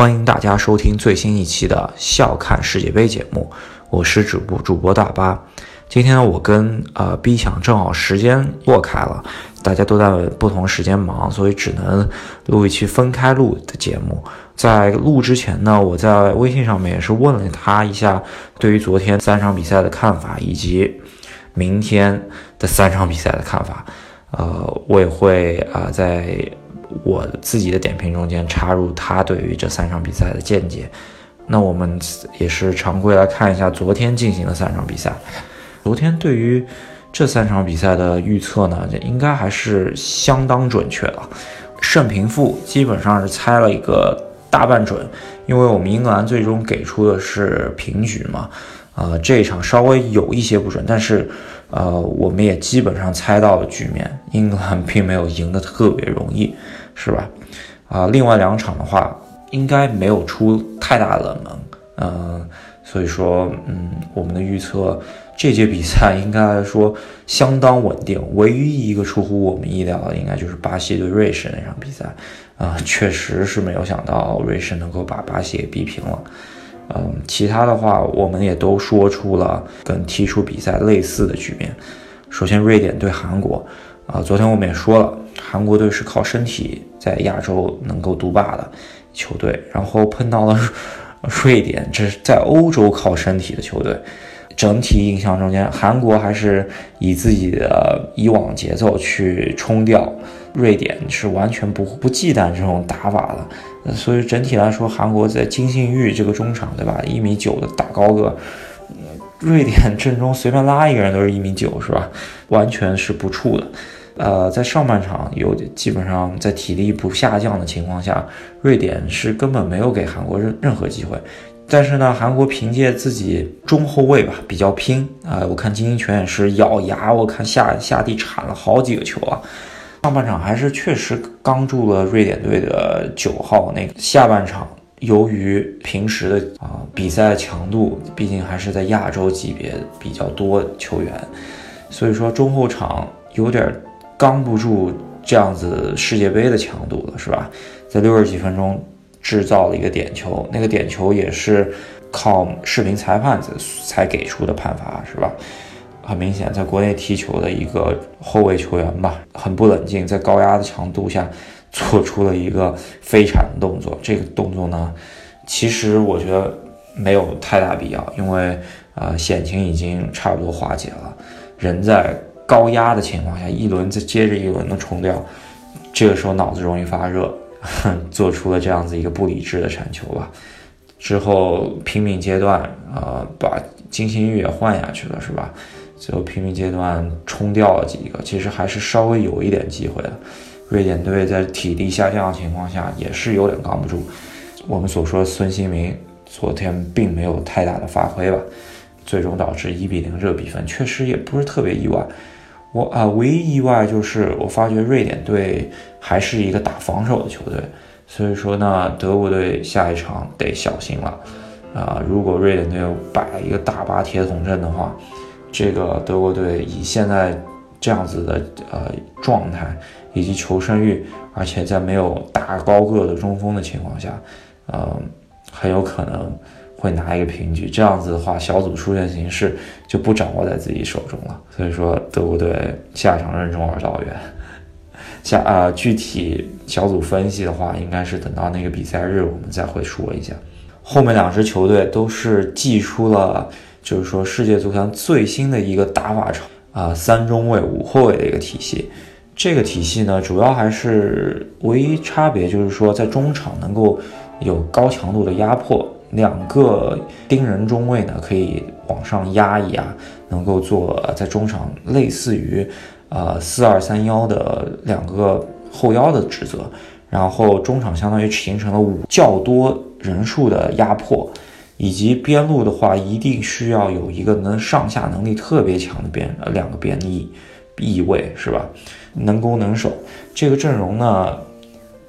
欢迎大家收听最新一期的笑看世界杯节目，我是主播主播大巴。今天我跟呃 B 强正好时间错开了，大家都在不同时间忙，所以只能录一期分开录的节目。在录之前呢，我在微信上面也是问了他一下对于昨天三场比赛的看法，以及明天的三场比赛的看法。呃，我也会啊在我自己的点评中间插入他对于这三场比赛的见解。那我们也是常规来看一下昨天进行的三场比赛。昨天对于这三场比赛的预测呢，应该还是相当准确了。胜平负基本上是猜了一个大半准，因为我们英格兰最终给出的是平局嘛。呃，这一场稍微有一些不准，但是呃，我们也基本上猜到了局面，英格兰并没有赢得特别容易，是吧？啊，另外两场的话，应该没有出太大冷门，嗯，所以说，嗯，我们的预测。这届比赛 应该来说相当稳定，唯一一个出乎我们意料的，应该就是巴西对瑞士那场比赛，啊，确实是没有想到瑞士能够把巴西给逼平了，嗯，其他的话我们也都说出了跟踢出比赛类似的局面。首先，瑞典对韩国，啊，昨天我们也说了，韩国队是靠身体在亚洲能够独霸的球队，然后碰到了瑞典，这是在欧洲靠身体的球队。整体印象中间，韩国还是以自己的以往节奏去冲掉瑞典，是完全不不忌惮这种打法的。所以整体来说，韩国在金信玉这个中场，对吧？一米九的大高个，瑞典阵中随便拉一个人都是一米九，是吧？完全是不怵的。呃，在上半场有基本上在体力不下降的情况下，瑞典是根本没有给韩国任任何机会。但是呢，韩国凭借自己中后卫吧比较拼啊，我看金英权也是咬牙，我看下下地铲了好几个球啊。上半场还是确实刚住了瑞典队的九号那个。下半场由于平时的啊比赛强度，毕竟还是在亚洲级别比较多球员，所以说中后场有点刚不住这样子世界杯的强度了，是吧？在六十几分钟。制造了一个点球，那个点球也是靠视频裁判才给出的判罚，是吧？很明显，在国内踢球的一个后卫球员吧，很不冷静，在高压的强度下做出了一个飞铲的动作。这个动作呢，其实我觉得没有太大必要，因为呃险情已经差不多化解了。人在高压的情况下，一轮再接着一轮的冲掉，这个时候脑子容易发热。做出了这样子一个不理智的铲球吧，之后拼命阶段，呃，把金星玉也换下去了，是吧？最后拼命阶段冲掉了几个，其实还是稍微有一点机会的。瑞典队在体力下降的情况下，也是有点扛不住。我们所说孙兴民昨天并没有太大的发挥吧，最终导致一比零这比分，确实也不是特别意外。我啊，唯一意外就是我发觉瑞典队还是一个打防守的球队，所以说呢，德国队下一场得小心了。啊，如果瑞典队摆一个大巴铁桶阵的话，这个德国队以现在这样子的呃状态以及求胜欲，而且在没有大高个的中锋的情况下，呃，很有可能。会拿一个平局，这样子的话，小组出线形势就不掌握在自己手中了。所以说，德国队下场任重而道远。下啊，具体小组分析的话，应该是等到那个比赛日我们再会说一下。后面两支球队都是祭出了，就是说世界足坛最新的一个打法场啊，三中卫五后卫的一个体系。这个体系呢，主要还是唯一差别就是说，在中场能够有高强度的压迫。两个盯人中卫呢，可以往上压一压，能够做在中场类似于，呃四二三幺的两个后腰的职责，然后中场相当于形成了五较多人数的压迫，以及边路的话，一定需要有一个能上下能力特别强的边呃两个边翼翼位是吧？能攻能守，这个阵容呢。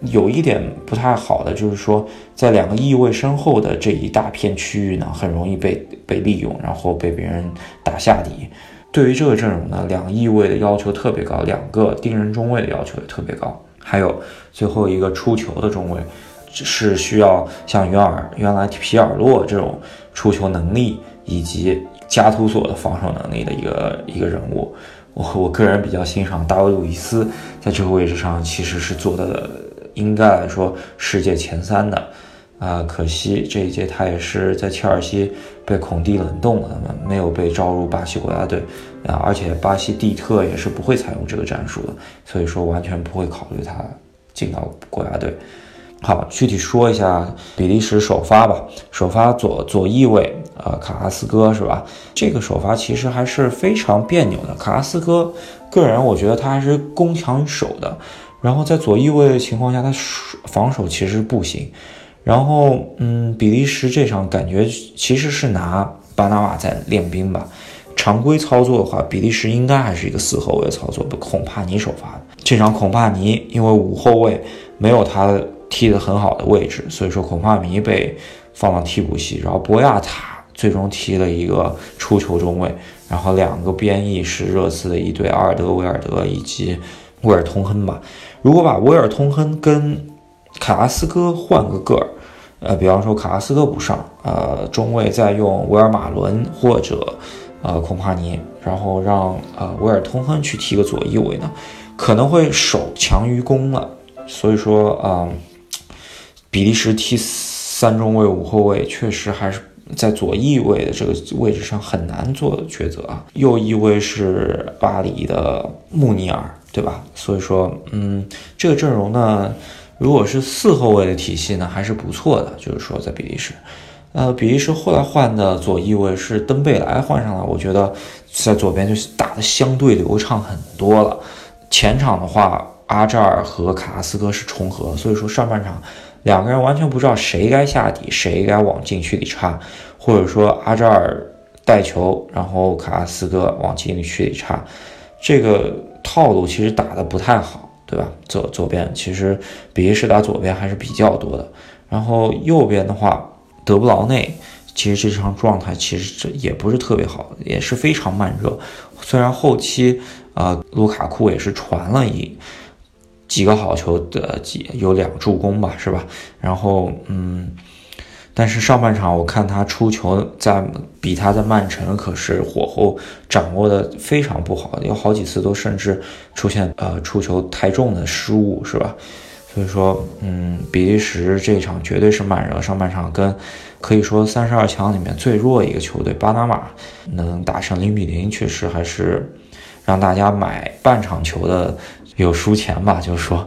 有一点不太好的就是说，在两个翼位身后的这一大片区域呢，很容易被被利用，然后被别人打下底。对于这个阵容呢，两个翼位的要求特别高，两个盯人中卫的要求也特别高，还有最后一个出球的中卫，是需要像原尔原来皮尔洛这种出球能力以及加图索的防守能力的一个一个人物。我我个人比较欣赏大卫·路易斯，在这个位置上其实是做的应该来说世界前三的。啊，可惜这一届他也是在切尔西被孔蒂冷冻了，没有被招入巴西国家队啊，而且巴西蒂特也是不会采用这个战术的，所以说完全不会考虑他进到国家队。好，具体说一下比利时首发吧，首发左左翼位，呃，卡拉斯哥是吧？这个首发其实还是非常别扭的。卡拉斯哥，个人我觉得他还是攻强于守的，然后在左翼位的情况下，他防守其实不行。然后，嗯，比利时这场感觉其实是拿巴拿马在练兵吧。常规操作的话，比利时应该还是一个四后卫操作，孔帕尼首发的。这场孔帕尼因为五后卫没有他踢得很好的位置，所以说孔帕尼被放到替补席。然后博亚塔最终踢了一个出球中卫。然后两个边翼是热刺的一对阿尔德维尔德以及威尔通亨吧。如果把威尔通亨跟卡拉斯科换个个儿，呃，比方说卡拉斯科不上，呃，中卫再用维尔马伦或者呃孔帕尼，然后让呃维尔通亨去踢个左翼位呢，可能会守强于攻了。所以说啊，比利时踢三中卫五后卫，确实还是在左翼位的这个位置上很难做抉择啊。右翼位是巴黎的穆尼尔，对吧？所以说，嗯，这个阵容呢。如果是四后卫的体系呢，还是不错的。就是说，在比利时，呃，比利时后来换的左翼位是登贝莱换上了，我觉得在左边就打的相对流畅很多了。前场的话，阿扎尔和卡拉斯科是重合，所以说上半场两个人完全不知道谁该下底，谁该往禁区里插，或者说阿扎尔带球，然后卡拉斯科往禁区里插，这个套路其实打的不太好。对吧？左左边其实比利时打左边还是比较多的，然后右边的话，德布劳内其实这场状态其实这也不是特别好，也是非常慢热。虽然后期啊，卢卡库也是传了一几个好球的几有两助攻吧，是吧？然后嗯。但是上半场我看他出球在比他在曼城可是火候掌握的非常不好，有好几次都甚至出现呃出球太重的失误，是吧？所以说，嗯，比利时这场绝对是慢热，上半场跟可以说三十二强里面最弱一个球队巴拿马能打成零比零，确实还是让大家买半场球的。有输钱吧，就是说，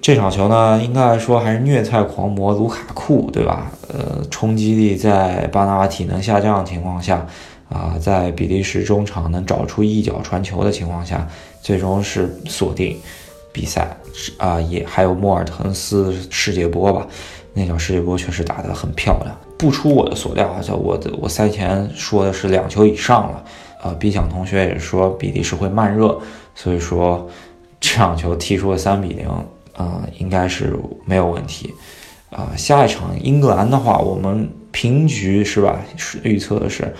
这场球呢，应该来说还是虐菜狂魔卢卡库，对吧？呃，冲击力在巴拿马体能下降的情况下，啊，在比利时中场能找出一脚传球的情况下，最终是锁定比赛。啊，也还有莫尔滕斯世界波吧，那脚世界波确实打得很漂亮。不出我的所料啊，我的我赛前说的是两球以上了。呃，B 强同学也说比利时会慢热，所以说。这场球踢出了三比零，啊，应该是没有问题，啊，下一场英格兰的话，我们平局是吧？是预测的是，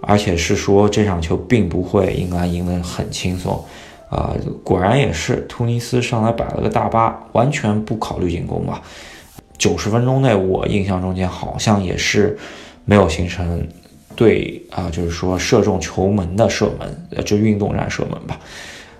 而且是说这场球并不会英格兰赢得很轻松，啊，果然也是，突尼斯上来摆了个大巴，完全不考虑进攻吧。九十分钟内，我印象中间好像也是没有形成对啊，就是说射中球门的射门，呃，就运动战射门吧。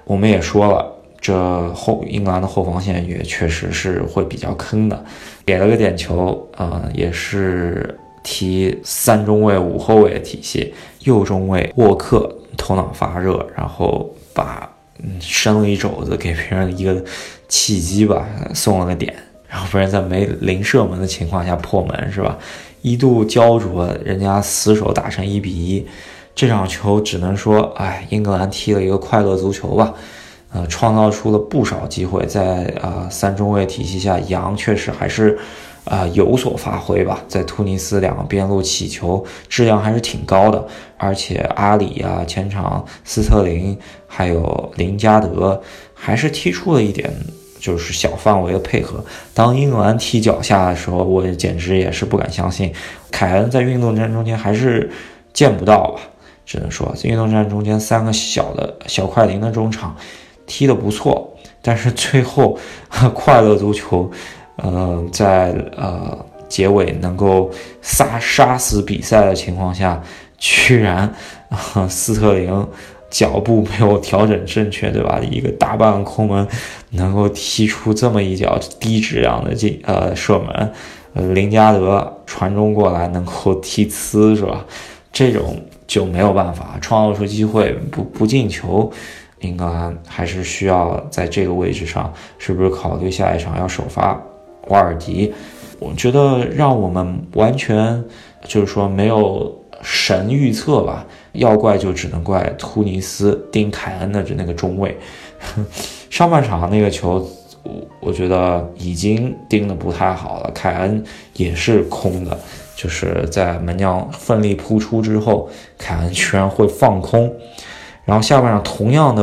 我们也说了。这后英格兰的后防线也确实是会比较坑的，给了个点球，呃，也是踢三中卫五后卫的体系，右中卫沃克头脑发热，然后把嗯伸了一肘子给别人一个契机吧，送了个点，然后别人在没零射门的情况下破门是吧？一度焦灼，人家死守打成一比一，这场球只能说，哎，英格兰踢了一个快乐足球吧。呃，创造出了不少机会，在啊三中卫体系下，杨确实还是啊有所发挥吧。在突尼斯两个边路起球质量还是挺高的，而且阿里啊前场斯特林还有林加德还是踢出了一点就是小范围的配合。当英格兰踢脚下的时候，我简直也是不敢相信，凯恩在运动战中间还是见不到吧？只能说运动战中间三个小的小快灵的中场。踢得不错，但是最后 快乐足球，呃，在呃结尾能够杀杀死比赛的情况下，居然斯特林脚步没有调整正确，对吧？一个大半空门能够踢出这么一脚低质量的进呃射门，林加德传中过来能够踢呲，是吧？这种就没有办法创造出机会不不进球。应该还是需要在这个位置上，是不是考虑下一场要首发瓦尔迪？我觉得让我们完全就是说没有神预测吧，要怪就只能怪突尼斯丁凯恩的那个中卫。上半场那个球，我我觉得已经盯的不太好了，凯恩也是空的，就是在门将奋力扑出之后，凯恩居然会放空。然后下半场同样的，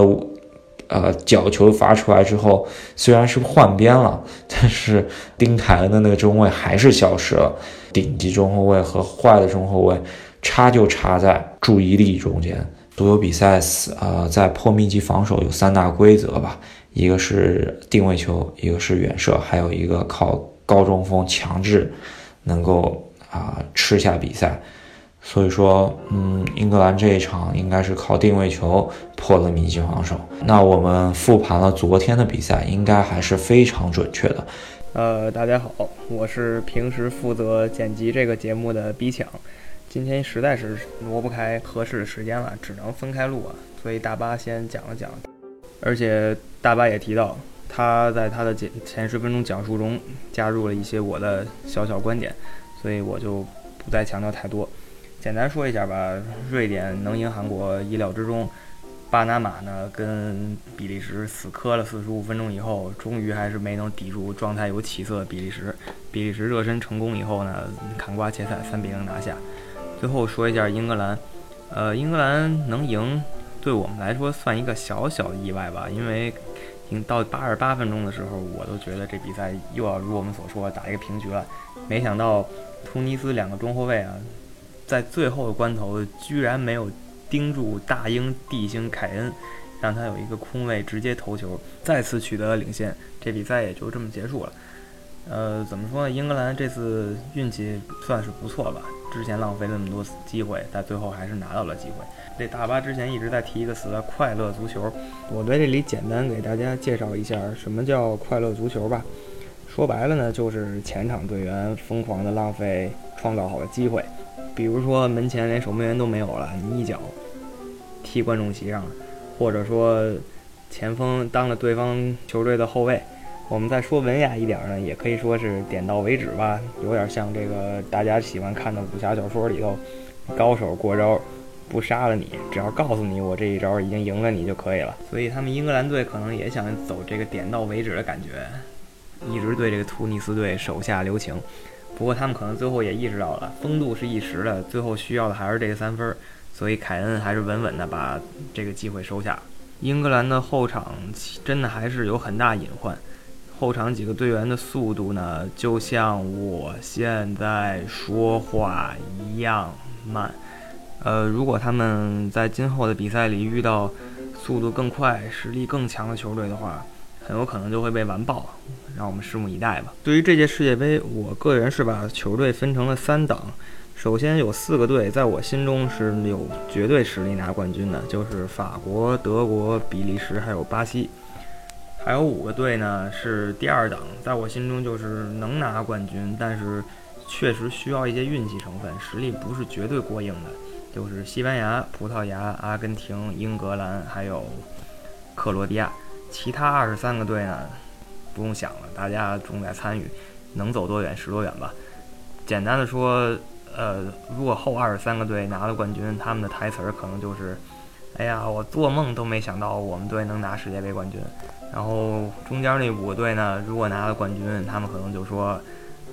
呃，角球罚出来之后，虽然是换边了，但是丁凯恩的那个中卫还是消失了。顶级中后卫和坏的中后卫差就差在注意力中间。所有比赛，呃，在破密集防守有三大规则吧，一个是定位球，一个是远射，还有一个靠高中锋强制能够啊吃下比赛。所以说，嗯，英格兰这一场应该是靠定位球破了密集防守。那我们复盘了昨天的比赛，应该还是非常准确的。呃，大家好，我是平时负责剪辑这个节目的 B 抢，今天实在是挪不开合适的时间了，只能分开录啊。所以大巴先讲了讲，而且大巴也提到，他在他的前前十分钟讲述中加入了一些我的小小观点，所以我就不再强调太多。简单说一下吧，瑞典能赢韩国意料之中。巴拿马呢跟比利时死磕了四十五分钟以后，终于还是没能抵住状态有起色的比利时。比利时热身成功以后呢，砍瓜切菜，三比零拿下。最后说一下英格兰，呃，英格兰能赢，对我们来说算一个小小的意外吧，因为赢到八十八分钟的时候，我都觉得这比赛又要如我们所说打一个平局了。没想到突尼斯两个中后卫啊。在最后的关头，居然没有盯住大英帝星凯恩，让他有一个空位直接投球，再次取得了领先。这比赛也就这么结束了。呃，怎么说呢？英格兰这次运气算是不错吧？之前浪费那么多机会，但最后还是拿到了机会。这大巴之前一直在提一个词“快乐足球”，我在这里简单给大家介绍一下什么叫快乐足球吧。说白了呢，就是前场队员疯狂的浪费创造好的机会。比如说门前连守门员都没有了，你一脚踢观众席上了，或者说前锋当了对方球队的后卫，我们再说文雅一点呢，也可以说是点到为止吧，有点像这个大家喜欢看的武侠小说里头，高手过招不杀了你，只要告诉你我这一招已经赢了你就可以了。所以他们英格兰队可能也想走这个点到为止的感觉，一直对这个突尼斯队手下留情。不过他们可能最后也意识到了，风度是一时的，最后需要的还是这个三分，所以凯恩还是稳稳的把这个机会收下。英格兰的后场真的还是有很大隐患，后场几个队员的速度呢，就像我现在说话一样慢。呃，如果他们在今后的比赛里遇到速度更快、实力更强的球队的话，很有可能就会被完爆，让我们拭目以待吧。对于这届世界杯，我个人是把球队分成了三档。首先有四个队在我心中是有绝对实力拿冠军的，就是法国、德国、比利时还有巴西。还有五个队呢是第二档，在我心中就是能拿冠军，但是确实需要一些运气成分，实力不是绝对过硬的，就是西班牙、葡萄牙、阿根廷、英格兰还有克罗地亚。其他二十三个队呢，不用想了，大家重在参与，能走多远是多远吧。简单的说，呃，如果后二十三个队拿了冠军，他们的台词儿可能就是：“哎呀，我做梦都没想到我们队能拿世界杯冠军。”然后中间那五个队呢，如果拿了冠军，他们可能就说：“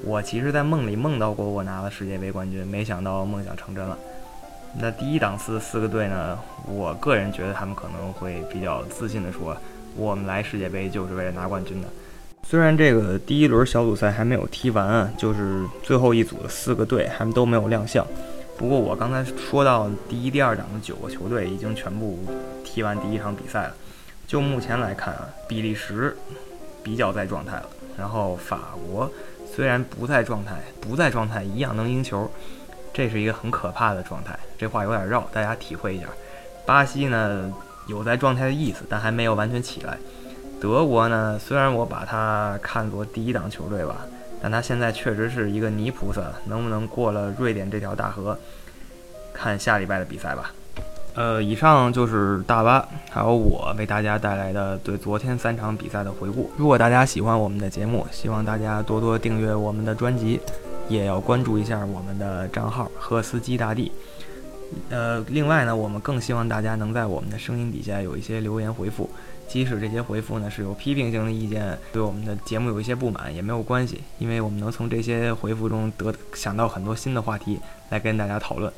我其实，在梦里梦到过我拿了世界杯冠军，没想到梦想成真了。”那第一档次四个队呢，我个人觉得他们可能会比较自信的说。我们来世界杯就是为了拿冠军的。虽然这个第一轮小组赛还没有踢完啊，就是最后一组的四个队还都没有亮相。不过我刚才说到第一、第二档的九个球队已经全部踢完第一场比赛了。就目前来看啊，比利时比较在状态了，然后法国虽然不在状态，不在状态一样能赢球，这是一个很可怕的状态。这话有点绕，大家体会一下。巴西呢有在状态的意思，但还没有完全起来。德国呢，虽然我把它看作第一档球队吧，但它现在确实是一个泥菩萨，能不能过了瑞典这条大河，看下礼拜的比赛吧。呃，以上就是大巴还有我为大家带来的对昨天三场比赛的回顾。如果大家喜欢我们的节目，希望大家多多订阅我们的专辑，也要关注一下我们的账号“赫斯基大帝”。呃，另外呢，我们更希望大家能在我们的声音底下有一些留言回复，即使这些回复呢是有批评性的意见，对我们的节目有一些不满也没有关系，因为我们能从这些回复中得想到很多新的话题来跟大家讨论。